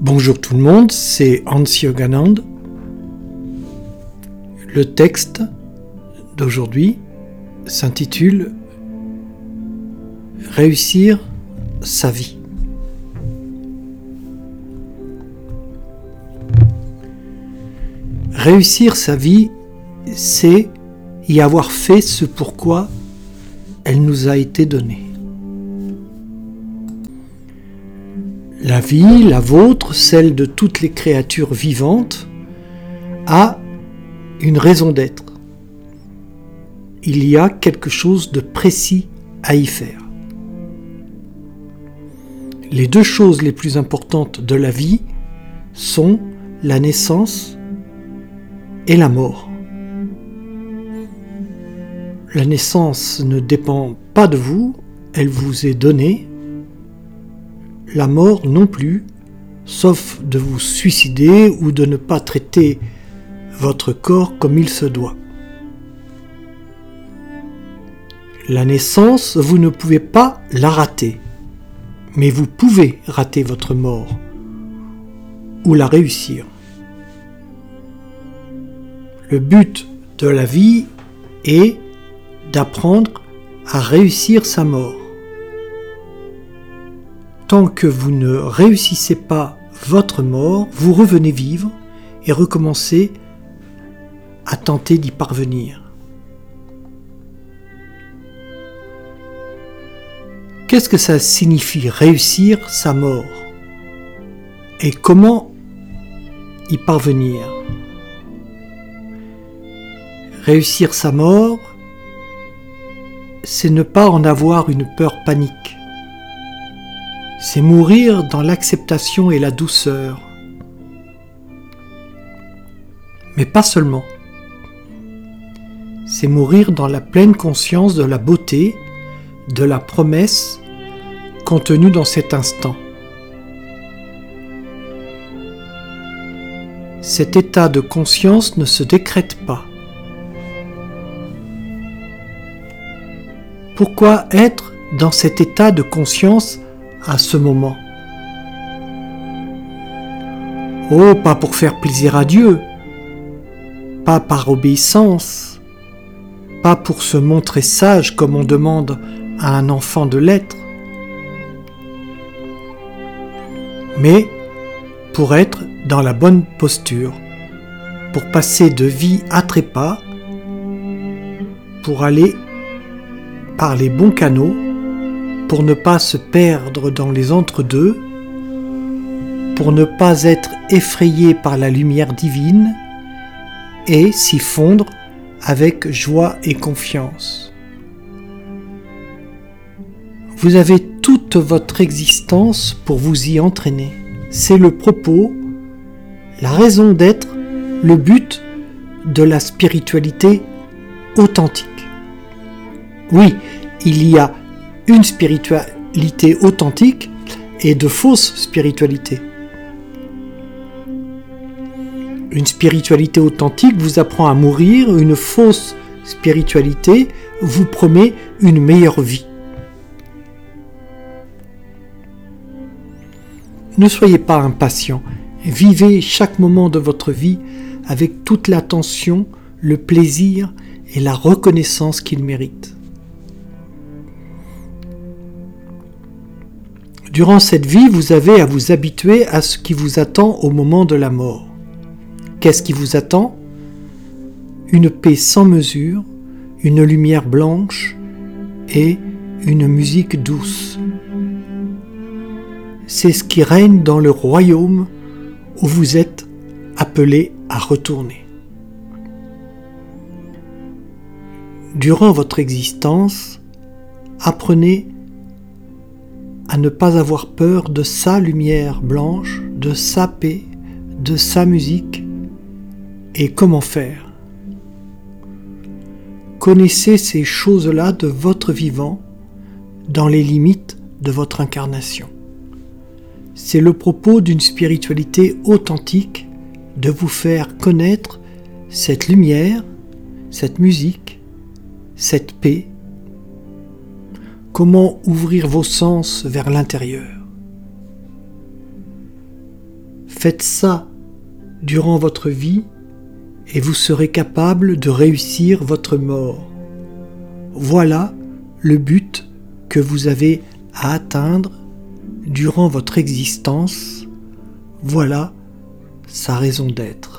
Bonjour tout le monde, c'est Hans Yoganand. Le texte d'aujourd'hui s'intitule Réussir sa vie. Réussir sa vie, c'est y avoir fait ce pourquoi elle nous a été donnée. La vie, la vôtre, celle de toutes les créatures vivantes, a une raison d'être. Il y a quelque chose de précis à y faire. Les deux choses les plus importantes de la vie sont la naissance et la mort. La naissance ne dépend pas de vous, elle vous est donnée la mort non plus, sauf de vous suicider ou de ne pas traiter votre corps comme il se doit. La naissance, vous ne pouvez pas la rater, mais vous pouvez rater votre mort ou la réussir. Le but de la vie est d'apprendre à réussir sa mort tant que vous ne réussissez pas votre mort, vous revenez vivre et recommencez à tenter d'y parvenir. Qu'est-ce que ça signifie réussir sa mort? Et comment y parvenir? Réussir sa mort, c'est ne pas en avoir une peur panique c'est mourir dans l'acceptation et la douceur. Mais pas seulement. C'est mourir dans la pleine conscience de la beauté, de la promesse contenue dans cet instant. Cet état de conscience ne se décrète pas. Pourquoi être dans cet état de conscience à ce moment. Oh, pas pour faire plaisir à Dieu, pas par obéissance, pas pour se montrer sage comme on demande à un enfant de l'être, mais pour être dans la bonne posture, pour passer de vie à trépas, pour aller par les bons canaux pour ne pas se perdre dans les entre-deux, pour ne pas être effrayé par la lumière divine et s'y fondre avec joie et confiance. Vous avez toute votre existence pour vous y entraîner. C'est le propos, la raison d'être, le but de la spiritualité authentique. Oui, il y a une spiritualité authentique et de fausses spiritualités. Une spiritualité authentique vous apprend à mourir, une fausse spiritualité vous promet une meilleure vie. Ne soyez pas impatient, vivez chaque moment de votre vie avec toute l'attention, le plaisir et la reconnaissance qu'il mérite. Durant cette vie, vous avez à vous habituer à ce qui vous attend au moment de la mort. Qu'est-ce qui vous attend? Une paix sans mesure, une lumière blanche et une musique douce. C'est ce qui règne dans le royaume où vous êtes appelé à retourner. Durant votre existence, apprenez à ne pas avoir peur de sa lumière blanche, de sa paix, de sa musique, et comment faire. Connaissez ces choses-là de votre vivant dans les limites de votre incarnation. C'est le propos d'une spiritualité authentique de vous faire connaître cette lumière, cette musique, cette paix Comment ouvrir vos sens vers l'intérieur? Faites ça durant votre vie et vous serez capable de réussir votre mort. Voilà le but que vous avez à atteindre durant votre existence. Voilà sa raison d'être.